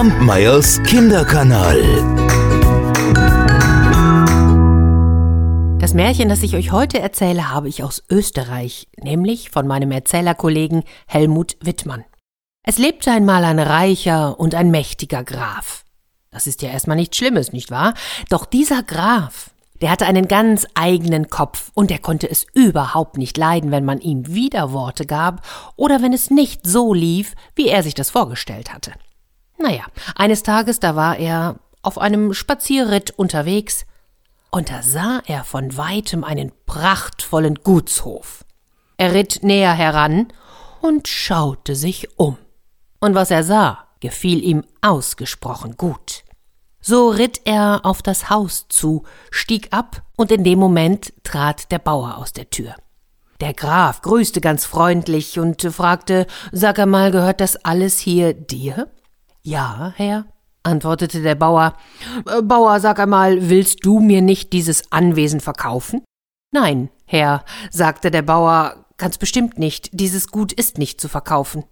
Kampmeyers Kinderkanal. Das Märchen, das ich euch heute erzähle, habe ich aus Österreich, nämlich von meinem Erzählerkollegen Helmut Wittmann. Es lebte einmal ein reicher und ein mächtiger Graf. Das ist ja erstmal nichts Schlimmes, nicht wahr? Doch dieser Graf, der hatte einen ganz eigenen Kopf und er konnte es überhaupt nicht leiden, wenn man ihm Widerworte gab oder wenn es nicht so lief, wie er sich das vorgestellt hatte. Naja, eines Tages, da war er auf einem Spazierritt unterwegs, und da sah er von weitem einen prachtvollen Gutshof. Er ritt näher heran und schaute sich um. Und was er sah, gefiel ihm ausgesprochen gut. So ritt er auf das Haus zu, stieg ab, und in dem Moment trat der Bauer aus der Tür. Der Graf grüßte ganz freundlich und fragte Sag einmal, gehört das alles hier dir? Ja, Herr, antwortete der Bauer. Äh, Bauer, sag einmal, willst du mir nicht dieses Anwesen verkaufen? Nein, Herr, sagte der Bauer, ganz bestimmt nicht, dieses Gut ist nicht zu verkaufen.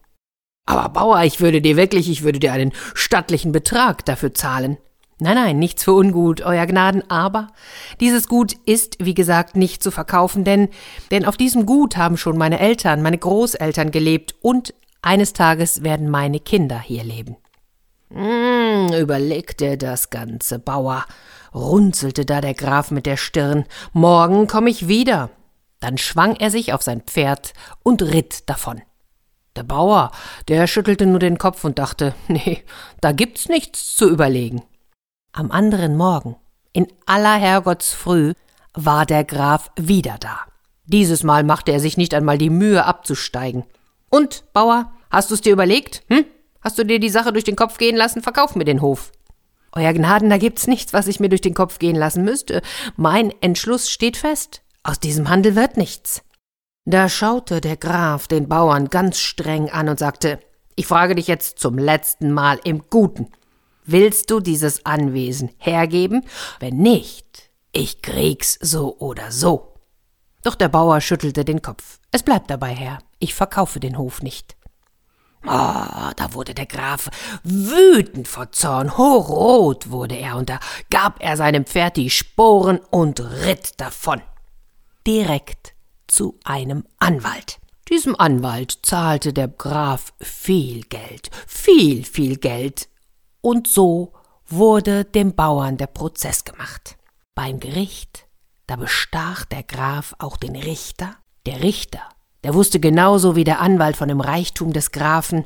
Aber Bauer, ich würde dir wirklich, ich würde dir einen stattlichen Betrag dafür zahlen. Nein, nein, nichts für ungut, Euer Gnaden, aber dieses Gut ist, wie gesagt, nicht zu verkaufen, denn, denn auf diesem Gut haben schon meine Eltern, meine Großeltern gelebt und eines Tages werden meine Kinder hier leben. Hm, überlegte das ganze Bauer, runzelte da der Graf mit der Stirn. Morgen komm ich wieder. Dann schwang er sich auf sein Pferd und ritt davon. Der Bauer, der schüttelte nur den Kopf und dachte, nee, da gibt's nichts zu überlegen. Am anderen Morgen, in aller Herrgottsfrüh, war der Graf wieder da. Dieses Mal machte er sich nicht einmal die Mühe abzusteigen. Und, Bauer, hast du's dir überlegt? Hm? Hast du dir die Sache durch den Kopf gehen lassen? Verkauf mir den Hof. Euer Gnaden, da gibt's nichts, was ich mir durch den Kopf gehen lassen müsste. Mein Entschluss steht fest. Aus diesem Handel wird nichts. Da schaute der Graf den Bauern ganz streng an und sagte, ich frage dich jetzt zum letzten Mal im Guten. Willst du dieses Anwesen hergeben? Wenn nicht, ich krieg's so oder so. Doch der Bauer schüttelte den Kopf. Es bleibt dabei, Herr. Ich verkaufe den Hof nicht. Oh, da wurde der Graf wütend vor Zorn, hochrot wurde er, und da gab er seinem Pferd die Sporen und ritt davon. Direkt zu einem Anwalt. Diesem Anwalt zahlte der Graf viel Geld, viel, viel Geld, und so wurde dem Bauern der Prozess gemacht. Beim Gericht, da bestach der Graf auch den Richter, der Richter der wusste genauso wie der Anwalt von dem Reichtum des Grafen.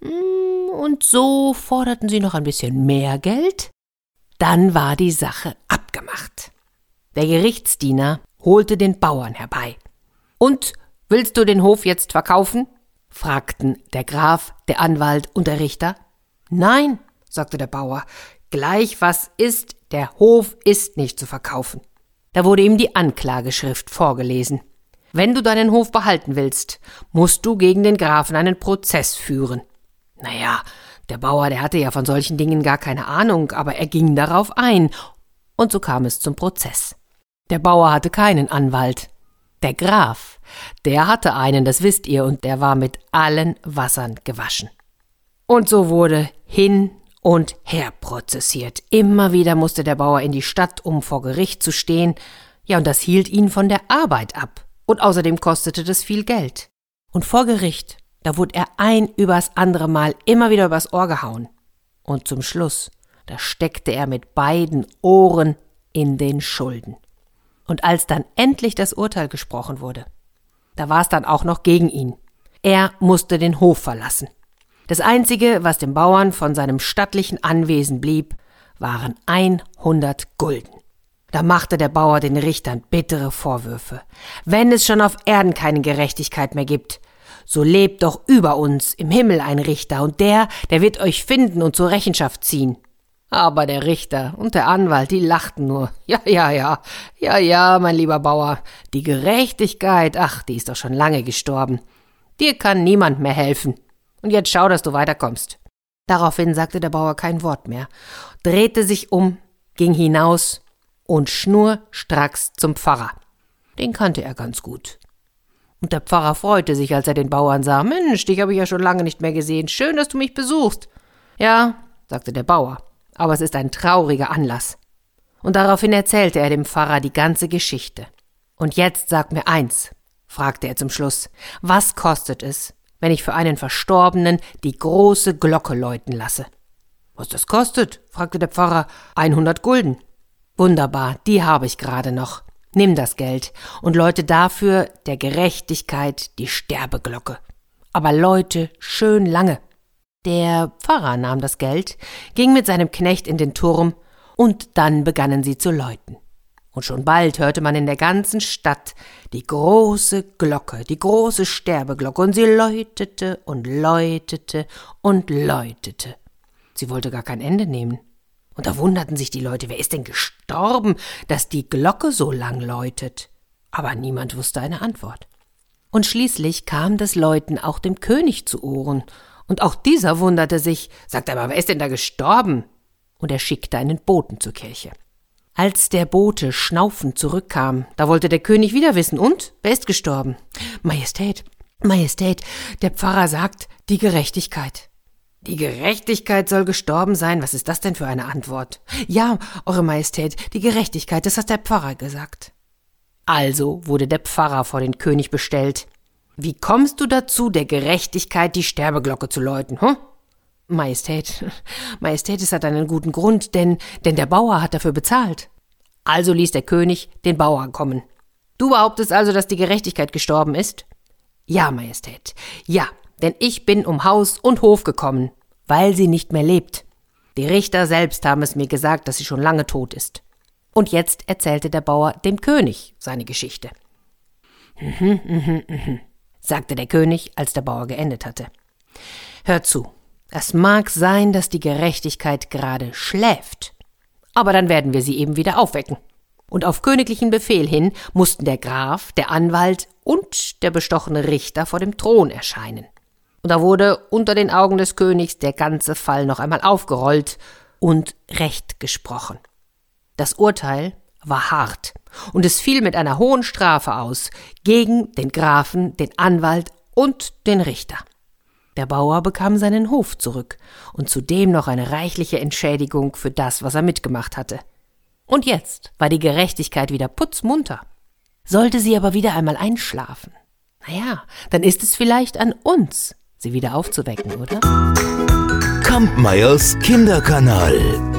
Mm, und so forderten sie noch ein bisschen mehr Geld. Dann war die Sache abgemacht. Der Gerichtsdiener holte den Bauern herbei. Und willst du den Hof jetzt verkaufen? fragten der Graf, der Anwalt und der Richter. Nein, sagte der Bauer, gleich was ist, der Hof ist nicht zu verkaufen. Da wurde ihm die Anklageschrift vorgelesen. Wenn du deinen Hof behalten willst, musst du gegen den Grafen einen Prozess führen. Naja, der Bauer, der hatte ja von solchen Dingen gar keine Ahnung, aber er ging darauf ein, und so kam es zum Prozess. Der Bauer hatte keinen Anwalt. Der Graf, der hatte einen, das wisst ihr, und der war mit allen Wassern gewaschen. Und so wurde hin und her prozessiert. Immer wieder musste der Bauer in die Stadt, um vor Gericht zu stehen, ja, und das hielt ihn von der Arbeit ab. Und außerdem kostete das viel Geld. Und vor Gericht, da wurde er ein übers andere Mal immer wieder übers Ohr gehauen. Und zum Schluss, da steckte er mit beiden Ohren in den Schulden. Und als dann endlich das Urteil gesprochen wurde, da war es dann auch noch gegen ihn. Er musste den Hof verlassen. Das Einzige, was dem Bauern von seinem stattlichen Anwesen blieb, waren 100 Gulden. Da machte der Bauer den Richtern bittere Vorwürfe. Wenn es schon auf Erden keine Gerechtigkeit mehr gibt, so lebt doch über uns im Himmel ein Richter, und der, der wird euch finden und zur Rechenschaft ziehen. Aber der Richter und der Anwalt, die lachten nur. Ja, ja, ja, ja, ja, mein lieber Bauer, die Gerechtigkeit, ach, die ist doch schon lange gestorben. Dir kann niemand mehr helfen. Und jetzt schau, dass du weiterkommst. Daraufhin sagte der Bauer kein Wort mehr, drehte sich um, ging hinaus und schnurstracks zum Pfarrer. Den kannte er ganz gut. Und der Pfarrer freute sich, als er den Bauern sah. Mensch, dich habe ich ja schon lange nicht mehr gesehen. Schön, dass du mich besuchst. Ja, sagte der Bauer, aber es ist ein trauriger Anlass. Und daraufhin erzählte er dem Pfarrer die ganze Geschichte. Und jetzt sag mir eins, fragte er zum Schluss, was kostet es, wenn ich für einen Verstorbenen die große Glocke läuten lasse? Was das kostet? fragte der Pfarrer. Einhundert Gulden. Wunderbar, die habe ich gerade noch. Nimm das Geld und läute dafür der Gerechtigkeit die Sterbeglocke. Aber läute schön lange. Der Pfarrer nahm das Geld, ging mit seinem Knecht in den Turm, und dann begannen sie zu läuten. Und schon bald hörte man in der ganzen Stadt die große Glocke, die große Sterbeglocke, und sie läutete und läutete und läutete. Sie wollte gar kein Ende nehmen. Und da wunderten sich die Leute, wer ist denn gestorben, dass die Glocke so lang läutet? Aber niemand wusste eine Antwort. Und schließlich kam das Läuten auch dem König zu Ohren, und auch dieser wunderte sich, sagte aber, wer ist denn da gestorben? Und er schickte einen Boten zur Kirche. Als der Bote schnaufend zurückkam, da wollte der König wieder wissen, und? Wer ist gestorben? Majestät, Majestät, der Pfarrer sagt, die Gerechtigkeit. Die Gerechtigkeit soll gestorben sein. Was ist das denn für eine Antwort? Ja, Eure Majestät, die Gerechtigkeit, das hat der Pfarrer gesagt. Also wurde der Pfarrer vor den König bestellt. Wie kommst du dazu, der Gerechtigkeit die Sterbeglocke zu läuten, hm? Majestät, Majestät, es hat einen guten Grund, denn, denn der Bauer hat dafür bezahlt. Also ließ der König den Bauer kommen. Du behauptest also, dass die Gerechtigkeit gestorben ist? Ja, Majestät, ja, denn ich bin um Haus und Hof gekommen, weil sie nicht mehr lebt. Die Richter selbst haben es mir gesagt, dass sie schon lange tot ist. Und jetzt erzählte der Bauer dem König seine Geschichte. Mhm, mhm, mhm, sagte der König, als der Bauer geendet hatte. Hör zu, es mag sein, dass die Gerechtigkeit gerade schläft, aber dann werden wir sie eben wieder aufwecken. Und auf königlichen Befehl hin mussten der Graf, der Anwalt und der bestochene Richter vor dem Thron erscheinen. Und da wurde unter den Augen des Königs der ganze Fall noch einmal aufgerollt und Recht gesprochen. Das Urteil war hart, und es fiel mit einer hohen Strafe aus gegen den Grafen, den Anwalt und den Richter. Der Bauer bekam seinen Hof zurück und zudem noch eine reichliche Entschädigung für das, was er mitgemacht hatte. Und jetzt war die Gerechtigkeit wieder putzmunter. Sollte sie aber wieder einmal einschlafen, na ja, dann ist es vielleicht an uns, sie wieder aufzuwecken, oder? Kampmeyers Kinderkanal.